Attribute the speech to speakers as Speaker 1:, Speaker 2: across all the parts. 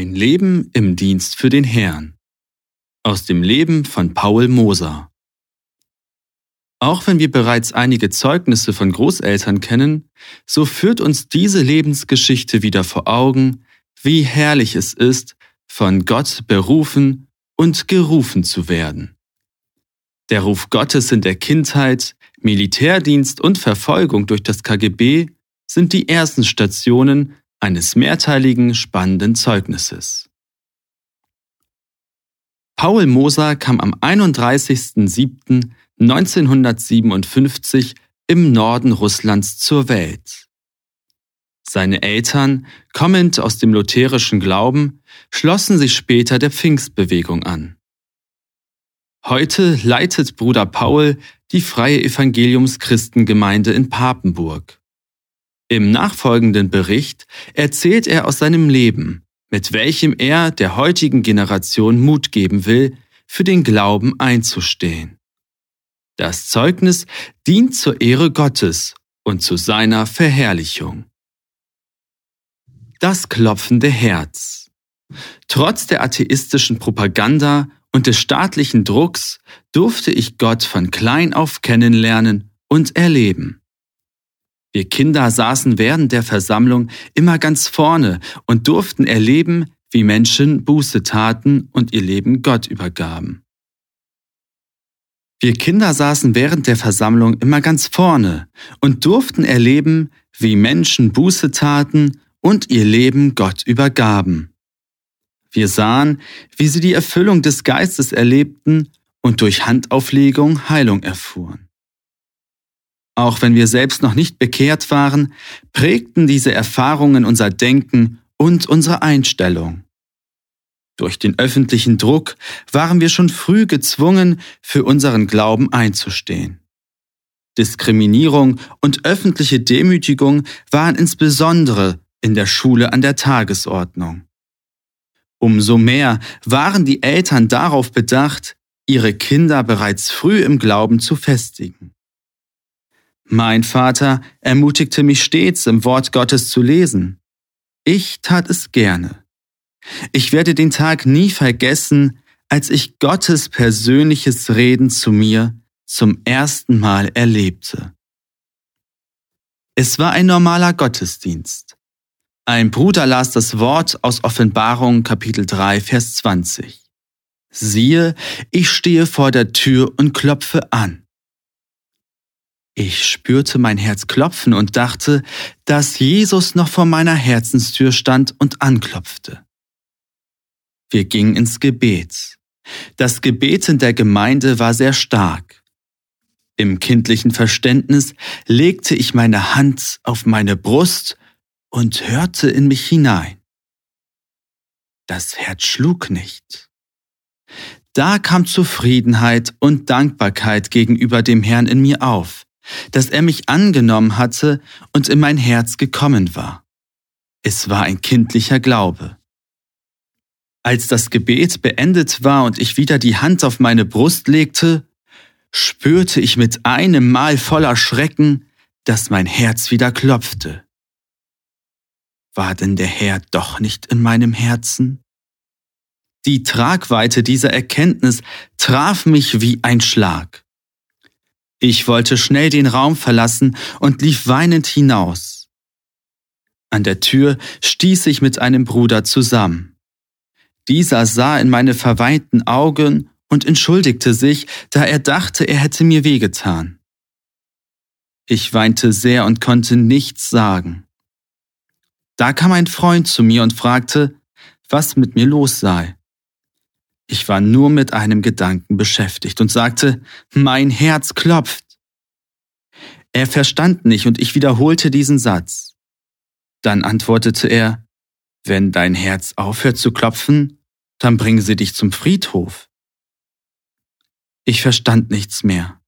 Speaker 1: Ein Leben im Dienst für den Herrn. Aus dem Leben von Paul Moser. Auch wenn wir bereits einige Zeugnisse von Großeltern kennen, so führt uns diese Lebensgeschichte wieder vor Augen, wie herrlich es ist, von Gott berufen und gerufen zu werden. Der Ruf Gottes in der Kindheit, Militärdienst und Verfolgung durch das KGB sind die ersten Stationen eines mehrteiligen spannenden Zeugnisses. Paul Moser kam am 31.07.1957 im Norden Russlands zur Welt. Seine Eltern, kommend aus dem lutherischen Glauben, schlossen sich später der Pfingstbewegung an. Heute leitet Bruder Paul die Freie Evangeliumschristengemeinde in Papenburg. Im nachfolgenden Bericht erzählt er aus seinem Leben, mit welchem er der heutigen Generation Mut geben will, für den Glauben einzustehen. Das Zeugnis dient zur Ehre Gottes und zu seiner Verherrlichung. Das klopfende Herz. Trotz der atheistischen Propaganda und des staatlichen Drucks durfte ich Gott von klein auf kennenlernen und erleben. Wir Kinder saßen während der Versammlung immer ganz vorne und durften erleben, wie Menschen Buße taten und ihr Leben Gott übergaben. Wir Kinder saßen während der Versammlung immer ganz vorne und durften erleben, wie Menschen Buße taten und ihr Leben Gott übergaben. Wir sahen, wie sie die Erfüllung des Geistes erlebten und durch Handauflegung Heilung erfuhren. Auch wenn wir selbst noch nicht bekehrt waren, prägten diese Erfahrungen unser Denken und unsere Einstellung. Durch den öffentlichen Druck waren wir schon früh gezwungen, für unseren Glauben einzustehen. Diskriminierung und öffentliche Demütigung waren insbesondere in der Schule an der Tagesordnung. Umso mehr waren die Eltern darauf bedacht, ihre Kinder bereits früh im Glauben zu festigen. Mein Vater ermutigte mich stets, im Wort Gottes zu lesen. Ich tat es gerne. Ich werde den Tag nie vergessen, als ich Gottes persönliches Reden zu mir zum ersten Mal erlebte. Es war ein normaler Gottesdienst. Ein Bruder las das Wort aus Offenbarung Kapitel 3, Vers 20. Siehe, ich stehe vor der Tür und klopfe an. Ich spürte mein Herz klopfen und dachte, dass Jesus noch vor meiner Herzenstür stand und anklopfte. Wir gingen ins Gebet. Das Gebet in der Gemeinde war sehr stark. Im kindlichen Verständnis legte ich meine Hand auf meine Brust und hörte in mich hinein. Das Herz schlug nicht. Da kam Zufriedenheit und Dankbarkeit gegenüber dem Herrn in mir auf dass er mich angenommen hatte und in mein Herz gekommen war. Es war ein kindlicher Glaube. Als das Gebet beendet war und ich wieder die Hand auf meine Brust legte, spürte ich mit einem Mal voller Schrecken, dass mein Herz wieder klopfte. War denn der Herr doch nicht in meinem Herzen? Die Tragweite dieser Erkenntnis traf mich wie ein Schlag. Ich wollte schnell den Raum verlassen und lief weinend hinaus. An der Tür stieß ich mit einem Bruder zusammen. Dieser sah in meine verweinten Augen und entschuldigte sich, da er dachte, er hätte mir wehgetan. Ich weinte sehr und konnte nichts sagen. Da kam ein Freund zu mir und fragte, was mit mir los sei. Ich war nur mit einem Gedanken beschäftigt und sagte, mein Herz klopft. Er verstand nicht und ich wiederholte diesen Satz. Dann antwortete er, wenn dein Herz aufhört zu klopfen, dann bringen sie dich zum Friedhof. Ich verstand nichts mehr.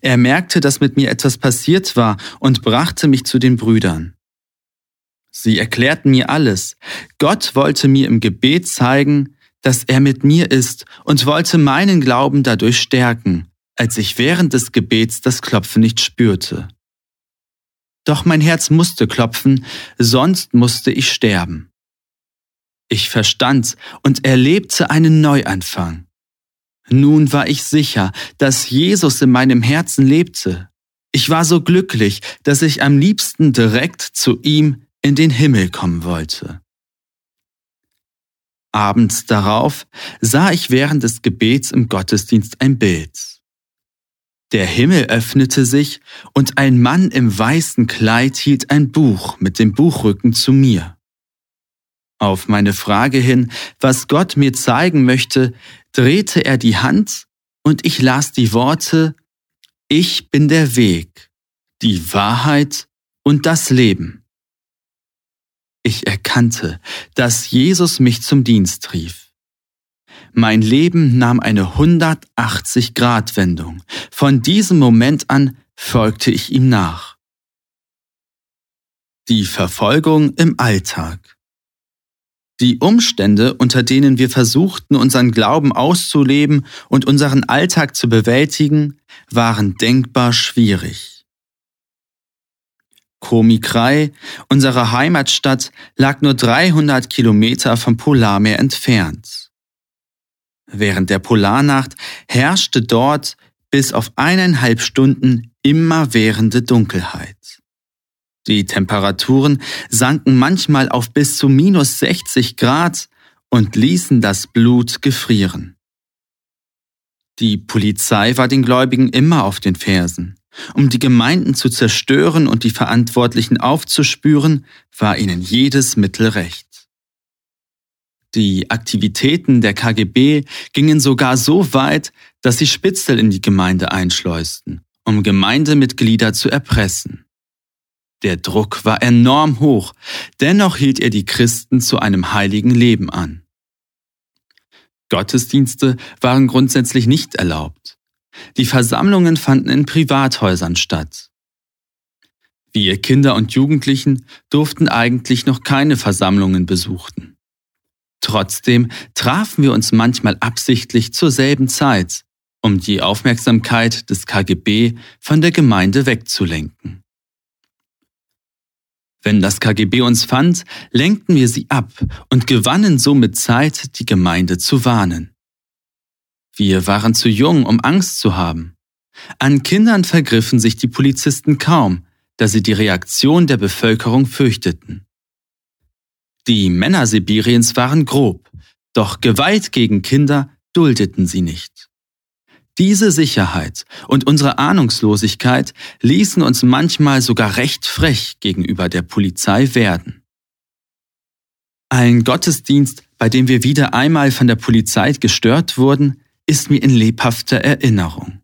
Speaker 1: Er merkte, dass mit mir etwas passiert war und brachte mich zu den Brüdern. Sie erklärten mir alles. Gott wollte mir im Gebet zeigen, dass er mit mir ist und wollte meinen Glauben dadurch stärken, als ich während des Gebets das Klopfen nicht spürte. Doch mein Herz musste klopfen, sonst musste ich sterben. Ich verstand und erlebte einen Neuanfang. Nun war ich sicher, dass Jesus in meinem Herzen lebte. Ich war so glücklich, dass ich am liebsten direkt zu ihm in den Himmel kommen wollte. Abends darauf sah ich während des Gebets im Gottesdienst ein Bild. Der Himmel öffnete sich und ein Mann im weißen Kleid hielt ein Buch mit dem Buchrücken zu mir. Auf meine Frage hin, was Gott mir zeigen möchte, drehte er die Hand und ich las die Worte Ich bin der Weg, die Wahrheit und das Leben. Ich erkannte, dass Jesus mich zum Dienst rief. Mein Leben nahm eine 180-Grad-Wendung. Von diesem Moment an folgte ich ihm nach. Die Verfolgung im Alltag. Die Umstände, unter denen wir versuchten, unseren Glauben auszuleben und unseren Alltag zu bewältigen, waren denkbar schwierig. Komikrei, unsere Heimatstadt, lag nur 300 Kilometer vom Polarmeer entfernt. Während der Polarnacht herrschte dort bis auf eineinhalb Stunden immerwährende Dunkelheit. Die Temperaturen sanken manchmal auf bis zu minus 60 Grad und ließen das Blut gefrieren. Die Polizei war den Gläubigen immer auf den Fersen. Um die Gemeinden zu zerstören und die Verantwortlichen aufzuspüren, war ihnen jedes Mittel recht. Die Aktivitäten der KGB gingen sogar so weit, dass sie Spitzel in die Gemeinde einschleusten, um Gemeindemitglieder zu erpressen. Der Druck war enorm hoch, dennoch hielt er die Christen zu einem heiligen Leben an. Gottesdienste waren grundsätzlich nicht erlaubt. Die Versammlungen fanden in Privathäusern statt. Wir Kinder und Jugendlichen durften eigentlich noch keine Versammlungen besuchen. Trotzdem trafen wir uns manchmal absichtlich zur selben Zeit, um die Aufmerksamkeit des KGB von der Gemeinde wegzulenken. Wenn das KGB uns fand, lenkten wir sie ab und gewannen somit Zeit, die Gemeinde zu warnen. Wir waren zu jung, um Angst zu haben. An Kindern vergriffen sich die Polizisten kaum, da sie die Reaktion der Bevölkerung fürchteten. Die Männer Sibiriens waren grob, doch Gewalt gegen Kinder duldeten sie nicht. Diese Sicherheit und unsere Ahnungslosigkeit ließen uns manchmal sogar recht frech gegenüber der Polizei werden. Ein Gottesdienst, bei dem wir wieder einmal von der Polizei gestört wurden, ist mir in lebhafter Erinnerung.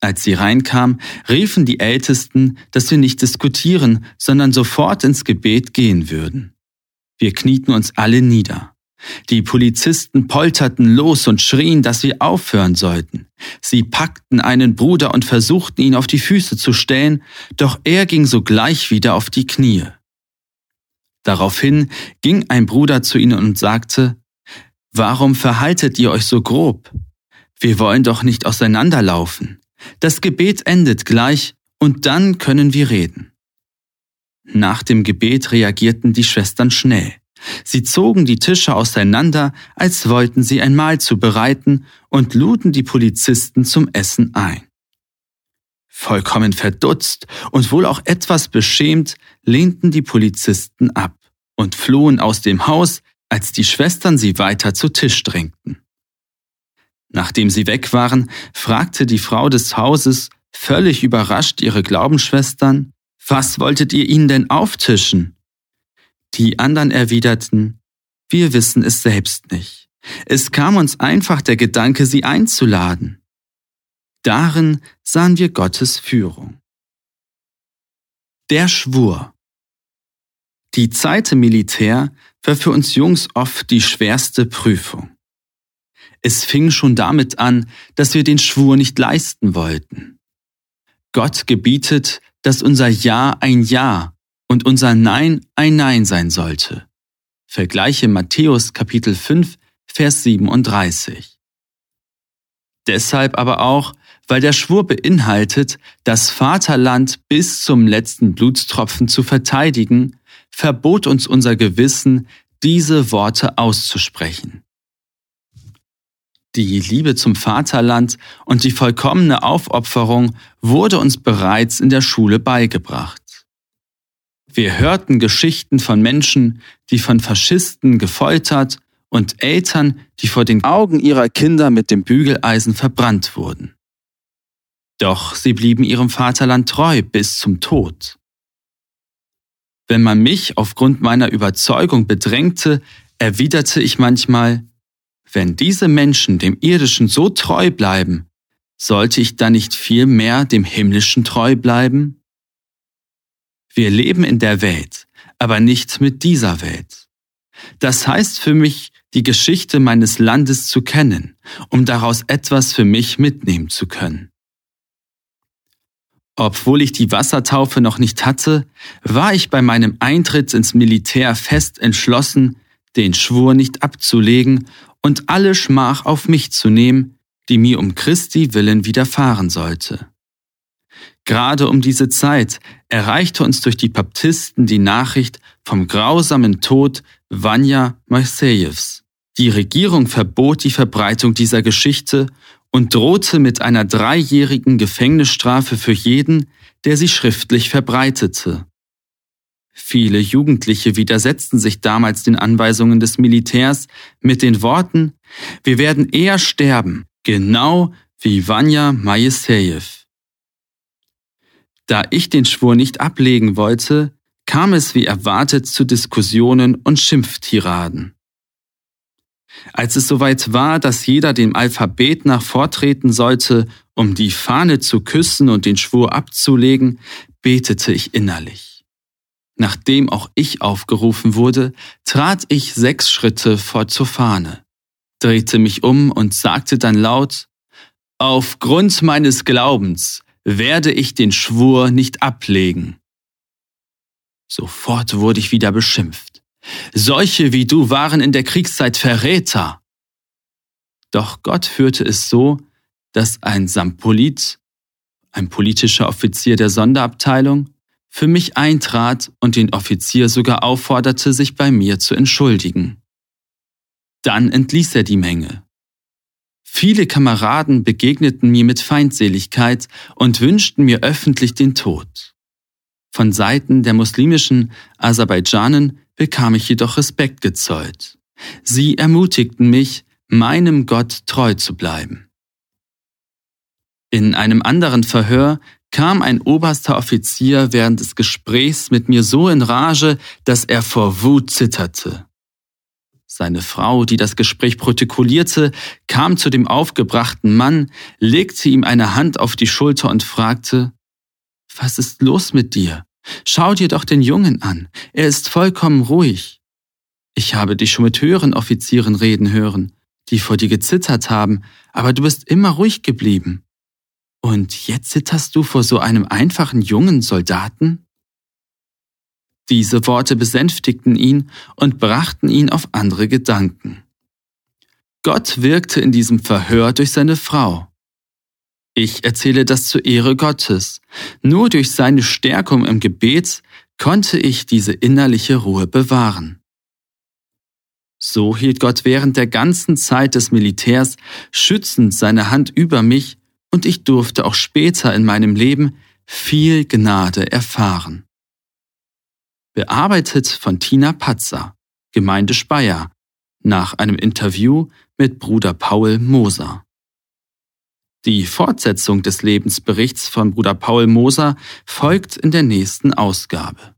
Speaker 1: Als sie reinkam, riefen die Ältesten, dass wir nicht diskutieren, sondern sofort ins Gebet gehen würden. Wir knieten uns alle nieder. Die Polizisten polterten los und schrien, dass wir aufhören sollten. Sie packten einen Bruder und versuchten ihn auf die Füße zu stellen, doch er ging sogleich wieder auf die Knie. Daraufhin ging ein Bruder zu ihnen und sagte, Warum verhaltet ihr euch so grob? Wir wollen doch nicht auseinanderlaufen. Das Gebet endet gleich und dann können wir reden. Nach dem Gebet reagierten die Schwestern schnell. Sie zogen die Tische auseinander, als wollten sie ein Mahl zubereiten und luden die Polizisten zum Essen ein. Vollkommen verdutzt und wohl auch etwas beschämt lehnten die Polizisten ab und flohen aus dem Haus, als die Schwestern sie weiter zu Tisch drängten. Nachdem sie weg waren, fragte die Frau des Hauses völlig überrascht ihre Glaubensschwestern, was wolltet ihr ihnen denn auftischen? Die anderen erwiderten, wir wissen es selbst nicht. Es kam uns einfach der Gedanke, sie einzuladen. Darin sahen wir Gottes Führung. Der Schwur. Die Zeit im Militär war für uns Jungs oft die schwerste Prüfung. Es fing schon damit an, dass wir den Schwur nicht leisten wollten. Gott gebietet, dass unser Ja ein Ja und unser Nein ein Nein sein sollte. Vergleiche Matthäus Kapitel 5, Vers 37. Deshalb aber auch, weil der Schwur beinhaltet, das Vaterland bis zum letzten Blutstropfen zu verteidigen, verbot uns unser Gewissen, diese Worte auszusprechen. Die Liebe zum Vaterland und die vollkommene Aufopferung wurde uns bereits in der Schule beigebracht. Wir hörten Geschichten von Menschen, die von Faschisten gefoltert und Eltern, die vor den Augen ihrer Kinder mit dem Bügeleisen verbrannt wurden. Doch sie blieben ihrem Vaterland treu bis zum Tod. Wenn man mich aufgrund meiner Überzeugung bedrängte, erwiderte ich manchmal, wenn diese Menschen dem Irdischen so treu bleiben, sollte ich dann nicht viel mehr dem Himmlischen treu bleiben? Wir leben in der Welt, aber nicht mit dieser Welt. Das heißt für mich, die Geschichte meines Landes zu kennen, um daraus etwas für mich mitnehmen zu können. Obwohl ich die Wassertaufe noch nicht hatte, war ich bei meinem Eintritt ins Militär fest entschlossen, den Schwur nicht abzulegen und alle Schmach auf mich zu nehmen, die mir um Christi willen widerfahren sollte. Gerade um diese Zeit erreichte uns durch die Baptisten die Nachricht vom grausamen Tod Vanya Moisejews. Die Regierung verbot die Verbreitung dieser Geschichte und drohte mit einer dreijährigen Gefängnisstrafe für jeden, der sie schriftlich verbreitete. Viele Jugendliche widersetzten sich damals den Anweisungen des Militärs mit den Worten, wir werden eher sterben, genau wie Vanya Majesejew. Da ich den Schwur nicht ablegen wollte, kam es wie erwartet zu Diskussionen und Schimpftiraden. Als es soweit war, dass jeder dem Alphabet nach vortreten sollte, um die Fahne zu küssen und den Schwur abzulegen, betete ich innerlich. Nachdem auch ich aufgerufen wurde, trat ich sechs Schritte vor zur Fahne, drehte mich um und sagte dann laut, Aufgrund meines Glaubens werde ich den Schwur nicht ablegen. Sofort wurde ich wieder beschimpft. Solche wie du waren in der Kriegszeit Verräter. Doch Gott führte es so, dass ein Sampolit, ein politischer Offizier der Sonderabteilung, für mich eintrat und den Offizier sogar aufforderte, sich bei mir zu entschuldigen. Dann entließ er die Menge. Viele Kameraden begegneten mir mit Feindseligkeit und wünschten mir öffentlich den Tod. Von Seiten der muslimischen Aserbaidschanen bekam ich jedoch Respekt gezollt. Sie ermutigten mich, meinem Gott treu zu bleiben. In einem anderen Verhör kam ein oberster Offizier während des Gesprächs mit mir so in Rage, dass er vor Wut zitterte. Seine Frau, die das Gespräch protokollierte, kam zu dem aufgebrachten Mann, legte ihm eine Hand auf die Schulter und fragte, Was ist los mit dir? Schau dir doch den Jungen an. Er ist vollkommen ruhig. Ich habe dich schon mit höheren Offizieren reden hören, die vor dir gezittert haben, aber du bist immer ruhig geblieben. Und jetzt zitterst du vor so einem einfachen jungen Soldaten? Diese Worte besänftigten ihn und brachten ihn auf andere Gedanken. Gott wirkte in diesem Verhör durch seine Frau. Ich erzähle das zur Ehre Gottes. Nur durch seine Stärkung im Gebet konnte ich diese innerliche Ruhe bewahren. So hielt Gott während der ganzen Zeit des Militärs schützend seine Hand über mich und ich durfte auch später in meinem Leben viel Gnade erfahren. Bearbeitet von Tina Patzer, Gemeinde Speyer, nach einem Interview mit Bruder Paul Moser. Die Fortsetzung des Lebensberichts von Bruder Paul Moser folgt in der nächsten Ausgabe.